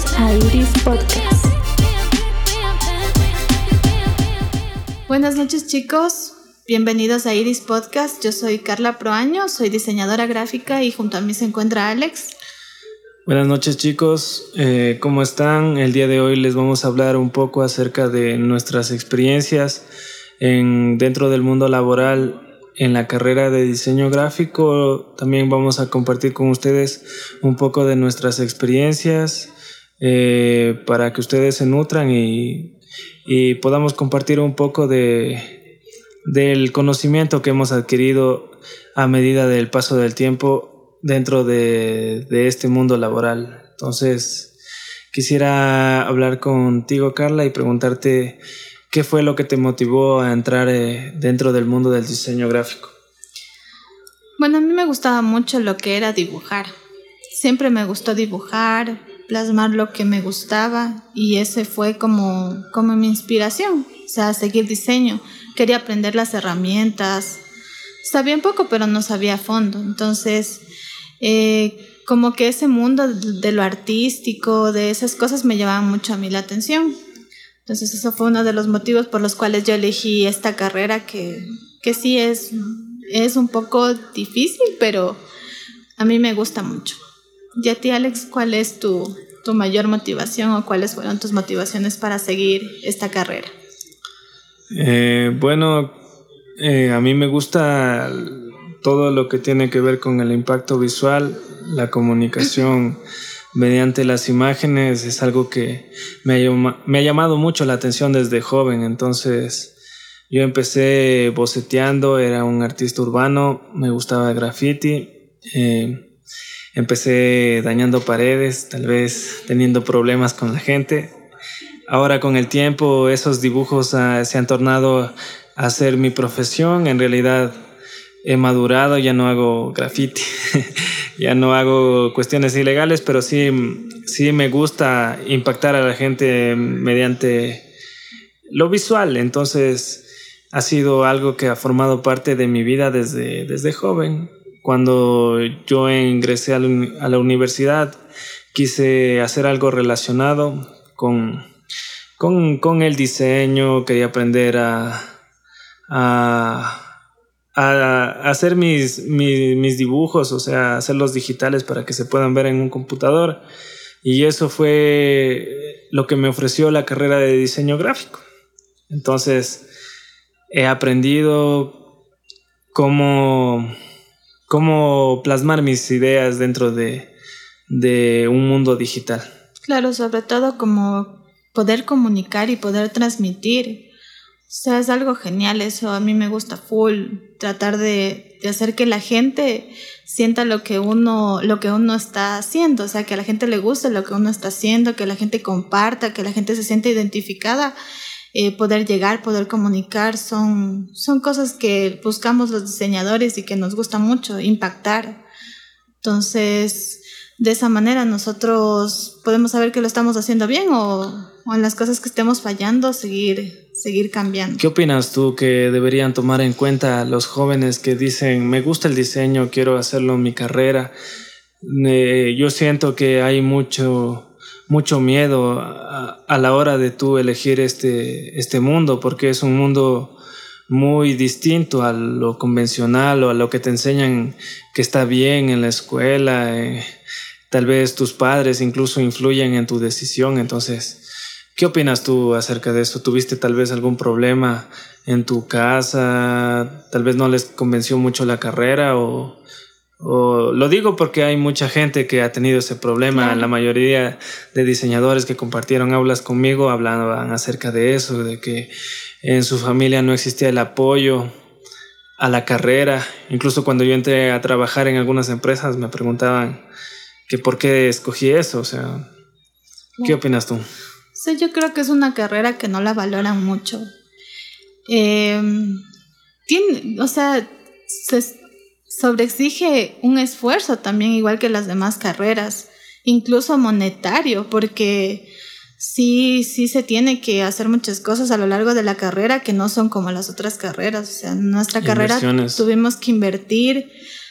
Bienvenidos a Iris Podcast. Buenas noches chicos, bienvenidos a Iris Podcast. Yo soy Carla Proaño, soy diseñadora gráfica y junto a mí se encuentra Alex. Buenas noches chicos, eh, ¿cómo están? El día de hoy les vamos a hablar un poco acerca de nuestras experiencias en, dentro del mundo laboral en la carrera de diseño gráfico. También vamos a compartir con ustedes un poco de nuestras experiencias eh, para que ustedes se nutran y, y podamos compartir un poco de, del conocimiento que hemos adquirido a medida del paso del tiempo dentro de, de este mundo laboral. Entonces, quisiera hablar contigo, Carla, y preguntarte ¿Qué fue lo que te motivó a entrar eh, dentro del mundo del diseño gráfico? Bueno, a mí me gustaba mucho lo que era dibujar. Siempre me gustó dibujar, plasmar lo que me gustaba y ese fue como, como mi inspiración, o sea, seguir diseño. Quería aprender las herramientas. Sabía un poco, pero no sabía a fondo. Entonces, eh, como que ese mundo de lo artístico, de esas cosas me llamaban mucho a mí la atención. Entonces eso fue uno de los motivos por los cuales yo elegí esta carrera que, que sí es, es un poco difícil, pero a mí me gusta mucho. Y a ti, Alex, ¿cuál es tu, tu mayor motivación o cuáles fueron tus motivaciones para seguir esta carrera? Eh, bueno, eh, a mí me gusta todo lo que tiene que ver con el impacto visual, la comunicación mediante las imágenes es algo que me ha, me ha llamado mucho la atención desde joven. Entonces yo empecé boceteando, era un artista urbano, me gustaba graffiti. Eh, empecé dañando paredes, tal vez teniendo problemas con la gente. Ahora con el tiempo esos dibujos ah, se han tornado a ser mi profesión. En realidad he madurado, ya no hago graffiti. ya no hago cuestiones ilegales, pero sí, sí me gusta impactar a la gente mediante lo visual. Entonces ha sido algo que ha formado parte de mi vida desde, desde joven. Cuando yo ingresé a la, universidad, quise hacer algo relacionado con, con, el diseño, quería aprender a, a a hacer mis, mis, dibujos, o sea, hacerlos digitales para que se puedan ver en un computador. Y eso fue lo que me ofreció la carrera de diseño gráfico. Entonces, he aprendido cómo, cómo plasmar mis ideas dentro de, de un mundo digital. Claro, sobre todo como poder comunicar y poder transmitir. O sea, es algo genial eso, a mí me gusta full, tratar de, de, hacer que la gente sienta lo que, uno, lo que uno está haciendo, o sea, que a la gente le guste lo que uno está haciendo, que la gente comparta, que la gente se sienta identificada, eh, poder llegar, poder comunicar, son, son cosas que buscamos los diseñadores y que nos gusta mucho, impactar. Entonces, de esa manera nosotros podemos saber que lo estamos haciendo bien o en las cosas que estemos fallando, seguir, seguir cambiando. ¿Qué opinas tú que deberían tomar en cuenta los jóvenes que dicen, me gusta el diseño, quiero hacerlo en mi carrera? Eh, yo siento que hay mucho, mucho miedo a, la hora de tú elegir este, este mundo, porque es un mundo muy distinto a lo convencional o a lo que te enseñan que está bien en la escuela. Eh, tal vez tus padres incluso influyen en tu decisión, entonces ¿Qué opinas tú acerca de eso? ¿Tuviste tal vez algún problema en tu casa? ¿Tal vez no les convenció mucho la carrera? O, lo digo porque hay mucha gente que ha tenido ese problema. La mayoría de diseñadores que compartieron aulas conmigo hablaban acerca de eso, de que en su familia no existía el apoyo a la carrera. Incluso cuando yo entré a trabajar en algunas empresas me preguntaban que por qué escogí eso. O sea, ¿qué opinas tú? Sí, yo creo que es una carrera que no la valoran mucho. Em, tiene, o sea, se sobreexige un esfuerzo también, igual que las demás carreras, incluso monetario, porque sí, sí se tiene que hacer muchas cosas a lo largo de la carrera que no son como las otras carreras. O sea, en nuestra carrera tuvimos que invertir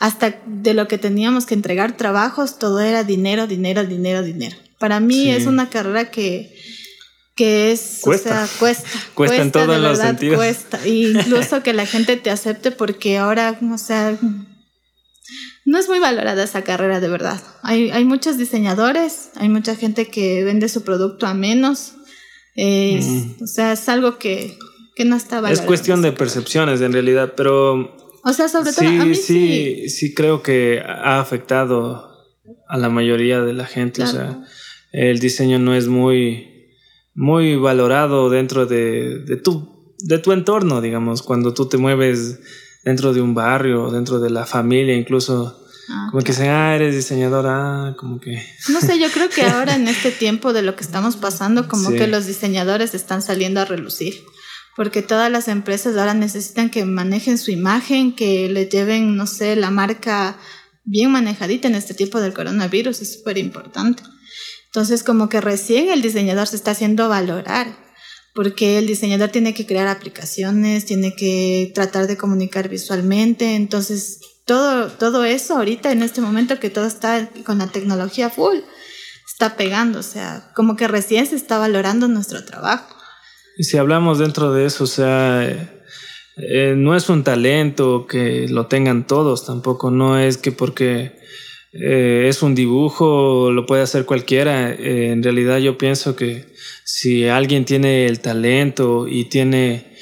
hasta de lo que teníamos que entregar trabajos, todo era dinero, dinero, dinero, dinero. Para mí Sí. es una carrera que, que es, Cuesta. o sea, cuesta. Cuesta en todos de los verdad, sentidos. Cuesta. Incluso que la gente te acepte porque ahora, o sea, no es muy valorada esa carrera de verdad. Hay, hay muchos diseñadores, hay mucha gente que vende su producto a menos. Es- Mm. O sea, es algo que, que no está valorado. Es cuestión de percepciones en realidad, pero O sea, sobre todo sí, a mí sí, sí. sí creo que ha afectado a la mayoría de la gente. O sea, el diseño no es muy, muy valorado dentro de, de tu, de tu entorno, digamos, cuando tú te mueves dentro de un barrio, dentro de la familia, incluso Ah, como que dicen, ah, eres diseñadora, como que... No sé, yo creo que ahora en este tiempo de lo que estamos pasando, como Sí. que los diseñadores están saliendo a relucir. Porque todas las empresas ahora necesitan que manejen su imagen, que le lleven, no sé, la marca bien manejadita en este tiempo del coronavirus, es súper importante. Entonces, como que recién el diseñador se está haciendo valorar, porque el diseñador tiene que crear aplicaciones, tiene que tratar de comunicar visualmente, entonces todo, todo eso ahorita en este momento que todo está con la tecnología full, está pegando, o sea, como que recién se está valorando nuestro trabajo. Y si hablamos dentro de eso, o sea, eh, no es un talento que lo tengan todos, tampoco no es que porque eh, es un dibujo lo puede hacer cualquiera. Eh, en realidad yo pienso que si alguien tiene el talento y tiene,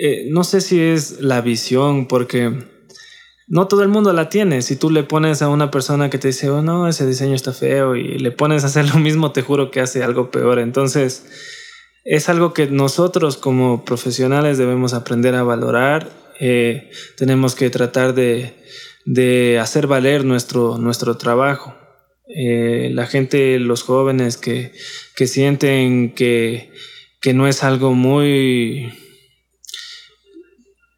eh, no sé si es la visión, porque no todo el mundo la tiene. Si tú le pones a una persona que te dice, oh no, ese diseño está feo y le pones a hacer lo mismo, te juro que hace algo peor. Entonces es algo que nosotros como profesionales debemos aprender a valorar. Tenemos que tratar de, de hacer valer nuestro, nuestro trabajo. Eh, la gente, los jóvenes que, que sienten que, que no es algo muy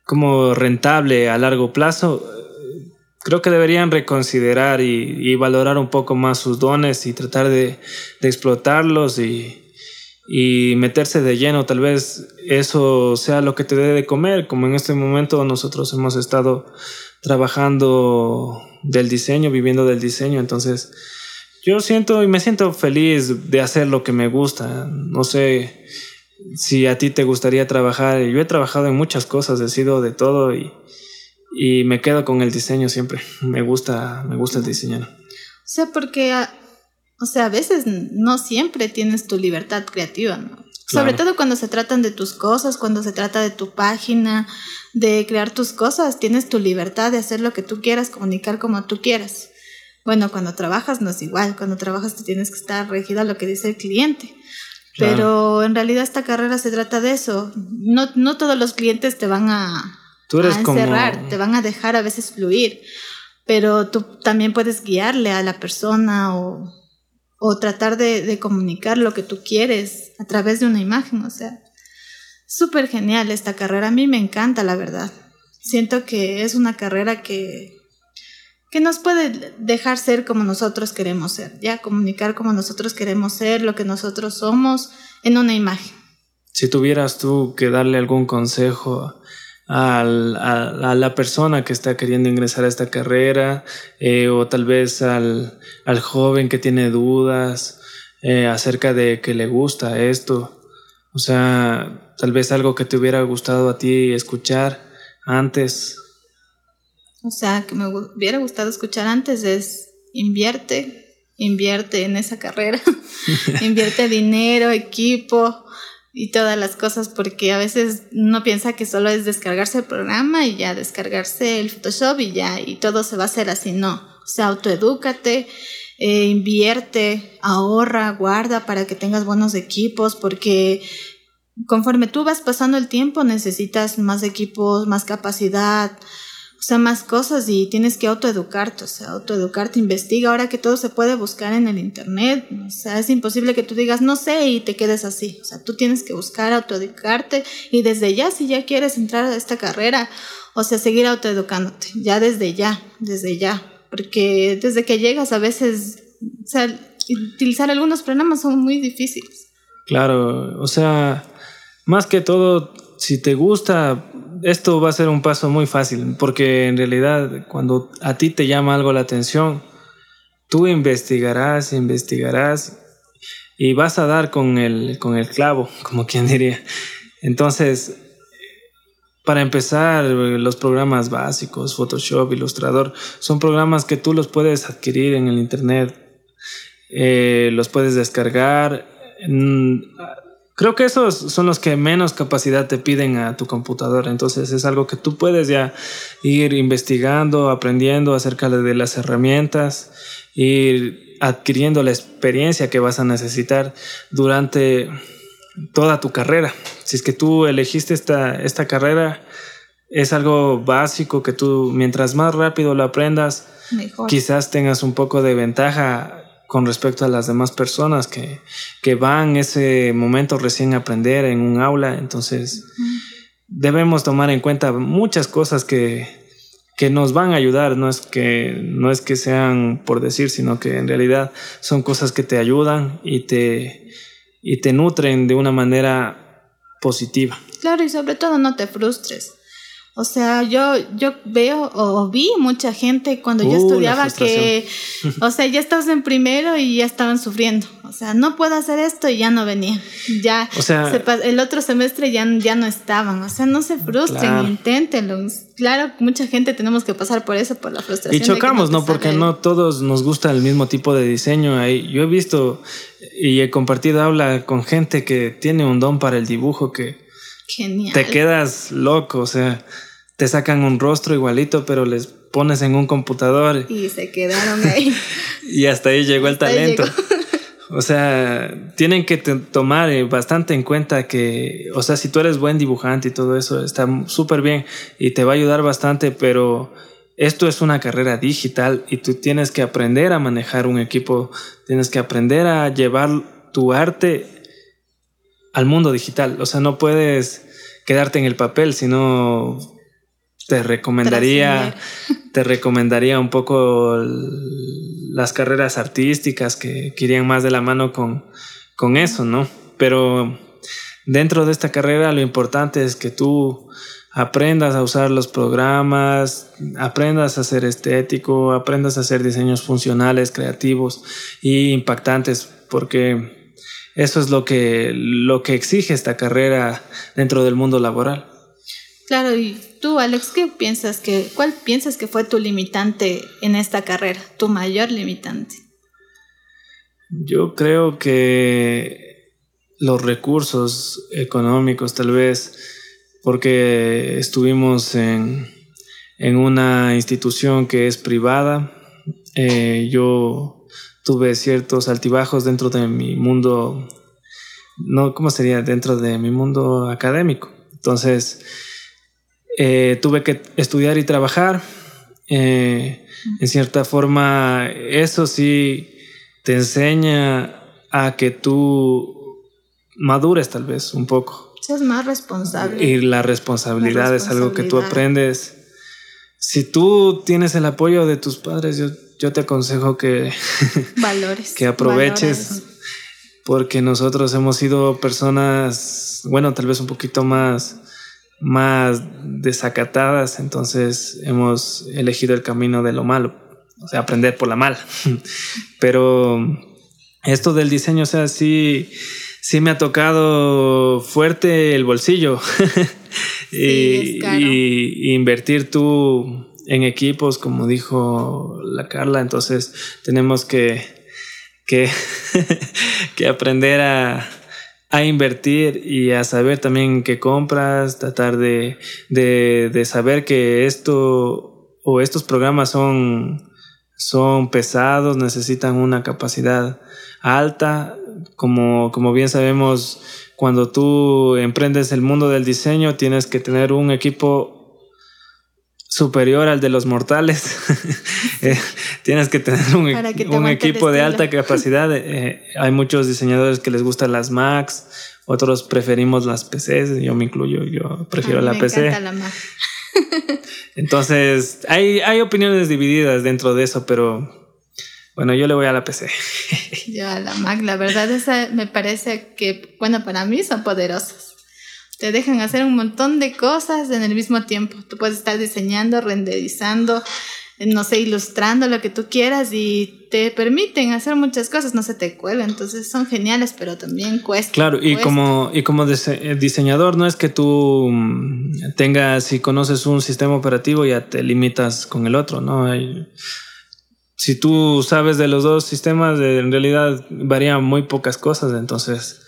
como rentable a largo plazo, creo que deberían reconsiderar y, y valorar un poco más sus dones y tratar de, de explotarlos y, y meterse de lleno. Tal vez eso sea lo que te dé de comer, como en este momento nosotros hemos estado trabajando del diseño, viviendo del diseño. Entonces, yo siento y me siento feliz de hacer lo que me gusta. No sé si a ti te gustaría trabajar. Yo he trabajado en muchas cosas, he sido de todo y, y me quedo con el diseño siempre. Me gusta, me gusta el diseñar. O sea, porque, o sea, a veces no siempre tienes tu libertad creativa, ¿no? Sobre todo cuando se tratan de tus cosas, cuando se trata de tu página, de crear tus cosas, tienes tu libertad de hacer lo que tú quieras, comunicar como tú quieras. Bueno, cuando trabajas no es igual, cuando trabajas te tienes que estar regida a lo que dice el cliente. Claro. Pero en realidad esta carrera se trata de eso. No, no todos los clientes te van a, Tú eres a como- encerrar, te van a dejar a veces fluir, pero tú también puedes guiarle a la persona o, o tratar de, comunicar lo que tú quieres a través de una imagen, o sea, súper genial esta carrera, a mí me encanta la verdad. Siento que es una carrera que, que nos puede dejar ser como nosotros queremos ser, ya comunicar como nosotros queremos ser, lo que nosotros somos en una imagen. Si tuvieras tú que darle algún consejo al- a, la persona que está queriendo ingresar a esta carrera eh, o tal vez al, al joven que tiene dudas eh, acerca de que le gusta esto, o sea, tal vez algo que te hubiera gustado a ti escuchar antes. O sea, que me hubiera gustado escuchar antes es invierte, invierte en esa carrera, invierte dinero, equipo y todas las cosas, porque a veces uno piensa que solo es descargarse el programa y ya descargarse el Photoshop y ya, y todo se va a hacer así, no. O sea, autoedúcate, eh, invierte, ahorra, guarda para que tengas buenos equipos, porque conforme tú vas pasando el tiempo necesitas más equipos, más capacidad, sea, más cosas y tienes que autoeducarte, o sea, autoeducarte, investiga ahora que todo se puede buscar en el internet, o sea, es imposible que tú digas no sé y te quedes así, o sea, tú tienes que buscar, autoeducarte y desde ya, si ya quieres entrar a esta carrera, o sea, seguir autoeducándote, ya desde ya, desde ya, porque desde que llegas a veces, o sea, utilizar algunos programas son muy difíciles. Claro, o sea, más que todo, si te gusta, esto va a ser un paso muy fácil, porque en realidad cuando a ti te llama algo la atención, tú investigarás, investigarás y vas a dar con el, con el clavo, como quien diría. Entonces, para empezar, los programas básicos, Photoshop, Illustrator, son programas que tú los puedes adquirir en el Internet, eh, los puedes descargar. Creo que esos son los que menos capacidad te piden a tu computadora. Entonces es algo que tú puedes ya ir investigando, aprendiendo acerca de las herramientas, ir adquiriendo la experiencia que vas a necesitar durante toda tu carrera. Si es que tú elegiste esta, esta carrera, es algo básico que tú, mientras más rápido lo aprendas, quizás tengas un poco de ventaja con respecto a las demás personas que, que van ese momento recién a aprender en un aula. Entonces, debemos tomar en cuenta muchas cosas que, que nos van a ayudar. No es, que, no es que sean por decir, sino que en realidad son cosas que te ayudan y te, y te nutren de una manera positiva. Claro, y sobre todo no te frustres. O sea, yo, yo veo o vi mucha gente cuando yo uh, estudiaba que, o sea, ya estabas en primero y ya estaban sufriendo. O sea, no puedo hacer esto y ya no venía. Ya, o sea, el otro semestre ya, ya no estaban. O sea, no se frustren, inténtenlo. Claro, mucha gente tenemos que pasar por eso, por la frustración. Y chocamos, ¿no? Porque no todos nos gusta el mismo tipo de diseño. Ahí, yo he visto y he compartido aula con gente que tiene un don para el dibujo que Genial. te quedas loco, o sea te sacan un rostro igualito, pero les pones en un computador. Y se quedaron ahí. y hasta ahí llegó el talento. O sea, tienen que tomar eh, bastante en cuenta que, o sea, si tú eres buen dibujante y todo eso, está súper bien y te va a ayudar bastante, pero esto es una carrera digital y tú tienes que aprender a manejar un equipo, tienes que aprender a llevar tu arte al mundo digital. O sea, no puedes quedarte en el papel, sino te recomendaría, te recomendaría un poco las carreras artísticas que, irían más de la mano con, con eso, ¿no? Pero dentro de esta carrera lo importante es que tú aprendas a usar los programas, aprendas a ser estético, aprendas a hacer diseños funcionales, creativos e impactantes, porque eso es lo que, lo que exige esta carrera dentro del mundo laboral. Claro, y tú, Alex, ¿qué piensas que, cuál piensas que fue tu limitante en esta carrera, tu mayor limitante? Yo creo que los recursos económicos, tal vez, porque estuvimos en, una institución que es privada, eh, yo tuve ciertos altibajos dentro de mi mundo, no, ¿cómo sería? Dentro de mi mundo académico. Entonces, eh, tuve que estudiar y trabajar. Eh, en cierta forma, eso sí te enseña a que tú madures tal vez un poco. Seas más responsable. Y la responsabilidad, es algo que tú aprendes. Si tú tienes el apoyo de tus padres, yo, te aconsejo que, Valores, que aproveches. Porque nosotros hemos sido personas, bueno, tal vez un poquito más más desacatadas, entonces hemos elegido el camino de lo malo, o sea, aprender por la mala. Pero esto del diseño, o sea, sí, sí me ha tocado fuerte el bolsillo. y, y, invertir tú en equipos, como dijo la Carla, entonces tenemos que, que, que aprender a, a invertir y a saber también qué compras, tratar de, de, saber que esto o estos programas son, son pesados, necesitan una capacidad alta. Como, como bien sabemos, cuando tú emprendes el mundo del diseño, tienes que tener un equipo superior al de los mortales. Eh, tienes que tener un, un equipo de alta capacidad. Eh, hay muchos diseñadores que les gustan las Macs, otros preferimos las PCs, yo me incluyo, yo prefiero la PC. Entonces, hay, hay opiniones divididas dentro de eso, pero bueno, yo le voy a la PC. yo a la Mac, la verdad esa me parece que, bueno, para mí son poderosas te dejan hacer un montón de cosas en el mismo tiempo. Tú puedes estar diseñando, renderizando, no sé, ilustrando lo que tú quieras y te permiten hacer muchas cosas, no se te cuela, entonces son geniales, pero también cuesta. Claro, y cuesta. como, y como dise- diseñador no es que tú mm, tengas, si conoces un sistema operativo ya te limitas con el otro, ¿no? Si tú sabes de los dos sistemas, eh, en realidad varían muy pocas cosas, entonces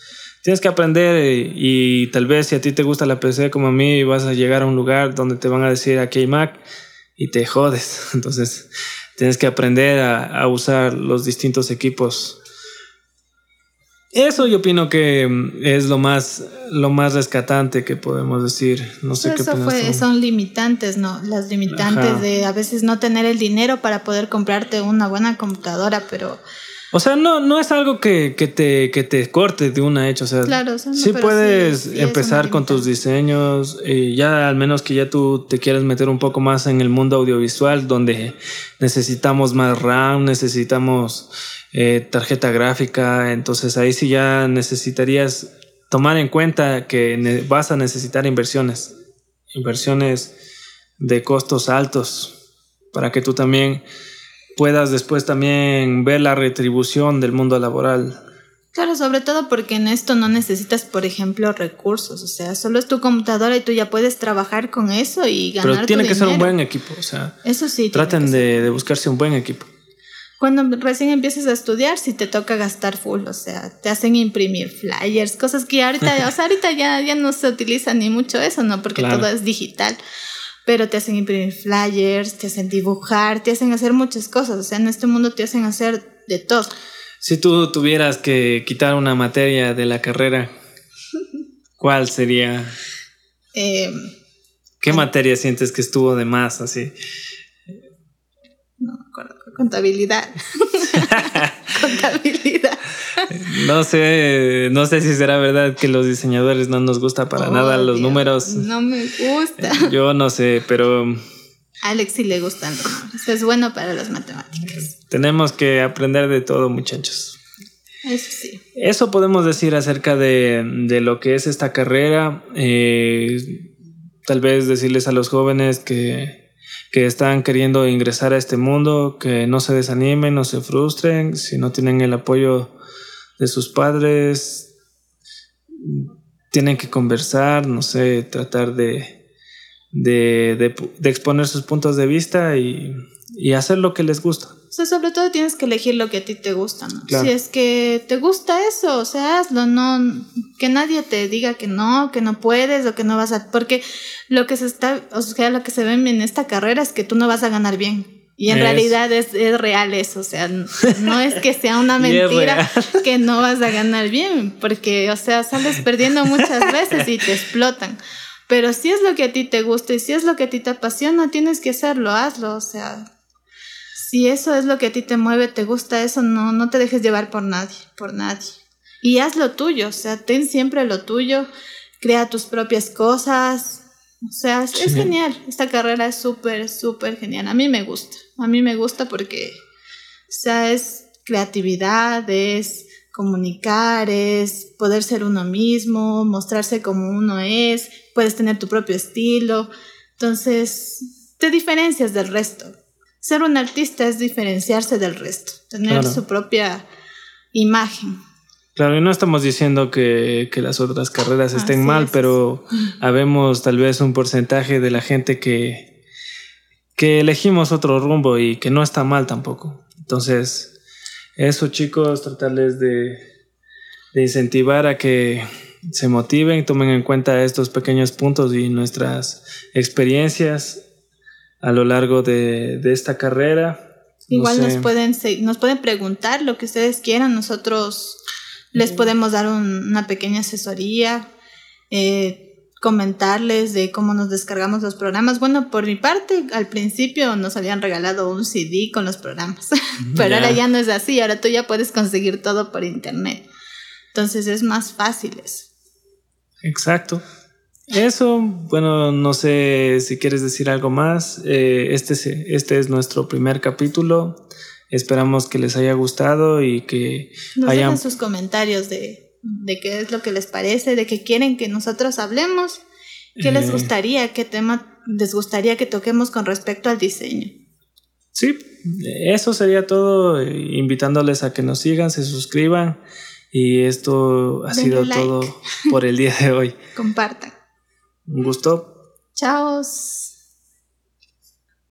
tienes que aprender y, tal vez si a ti te gusta la PC como a mí, vas a llegar a un lugar donde te van a decir aquí hay Mac y te jodes. Entonces tienes que aprender a, a usar los distintos equipos. Eso yo opino que mm, es lo más, lo más rescatante que podemos decir. No sé qué Eso opinas fue, son limitantes, ¿no? Las limitantes Ajá. de a veces no tener el dinero para poder comprarte una buena computadora, pero O sea, no, no es algo que, que te, que te corte de una hecha. O sea, Claro, o sea, no, sí puedes sí- sí es empezar con tus diseños. Y ya al menos que ya tú te quieras meter un poco más en el mundo audiovisual, donde necesitamos más RAM, necesitamos eh, tarjeta gráfica. Entonces ahí sí ya necesitarías tomar en cuenta que vas a necesitar inversiones. Inversiones de costos altos para que tú también puedas después también ver la retribución del mundo laboral. Claro, sobre todo porque en esto no necesitas, por ejemplo, recursos. O sea, solo es tu computadora y tú ya puedes trabajar con eso y ganar Pero tiene tu que ser un dinero. buen equipo, o sea, Eso sí. traten de, de buscarse un buen equipo. Cuando recién empiezas a estudiar, si te toca gastar full, o sea, te hacen imprimir flyers, cosas que ahorita, o sea, ahorita ya, ya no se utiliza ni mucho eso, ¿no? Porque Claro. todo es digital. Pero te hacen imprimir flyers, te hacen dibujar, te hacen hacer muchas cosas. O sea, en este mundo te hacen hacer de todo. Si tú tuvieras que quitar una materia de la carrera, ¿cuál sería? Eh, ¿Qué materia sientes que estuvo de más así? no me acuerdo, contabilidad. contabilidad. No sé, no sé si será verdad que los diseñadores no nos gusta para Oh, nada los Dios, números. No me gusta. Yo no sé, pero A Alex sí le gustan los números. Es bueno para las matemáticas. tenemos que aprender de todo, muchachos. Eso sí. Eso podemos decir acerca de, de lo que es esta carrera. Eh, tal vez decirles a los jóvenes que, que están queriendo ingresar a este mundo, que no se desanimen, no se frustren, si no tienen el apoyo de sus padres, tienen que conversar, no sé, tratar de, de, de- de exponer sus puntos de vista y, y hacer lo que les gusta. O sea, sobre todo tienes que elegir lo que a ti te gusta, ¿no? Claro. Si es que te gusta eso, o sea, hazlo, no que nadie te diga que no, que no puedes o que no vas a porque lo que se está, o sea, lo que se ve en esta carrera es que tú no vas a ganar bien. Y en Es- realidad es, es real eso, o sea, no es que sea una mentira que no vas a ganar bien, porque, o sea, sales perdiendo muchas veces y te explotan. Pero si es lo que a ti te gusta y si es lo que a ti te apasiona, tienes que hacerlo, hazlo, o sea, si eso es lo que a ti te mueve, te gusta eso, no, no te dejes llevar por nadie, por nadie. Y haz lo tuyo, o sea, ten siempre lo tuyo, crea tus propias cosas. O sea, es, genial. Esta carrera es súper, súper genial. A mí me gusta. A mí me gusta porque, o sea, es creatividad, es comunicar, es poder ser uno mismo, mostrarse como uno es, puedes tener tu propio estilo. Entonces, te diferencias del resto. Ser un artista es diferenciarse del resto, tener Claro. su propia imagen. Claro, y no estamos diciendo que, que las otras carreras estén Así mal, es. pero habemos tal vez un porcentaje de la gente que, que elegimos otro rumbo y que no está mal tampoco. Entonces, eso chicos, tratarles de, de incentivar a que se motiven, tomen en cuenta estos pequeños puntos y nuestras experiencias a lo largo de, de esta carrera. No Igual sé. nos pueden se- nos pueden preguntar lo que ustedes quieran, nosotros les podemos dar un- una pequeña asesoría, eh, comentarles de cómo nos descargamos los programas. Bueno, por mi parte, al principio nos habían regalado un CD con los programas, pero ahora ya no es así, ahora tú ya puedes conseguir todo por internet. Entonces es más fácil eso. Exacto. Eso, bueno, no sé si quieres decir algo más. Eh, este, es, este es nuestro primer capítulo. Esperamos que les haya gustado y que Nos hayan... dejan sus comentarios de, de qué es lo que les parece, de qué quieren que nosotros hablemos, qué les Eh. gustaría, qué tema les gustaría que toquemos con respecto al diseño. Sí, eso sería todo, invitándoles a que nos sigan, se suscriban y esto ha sido todo por el día de hoy. Compartan. Un gusto. Chao.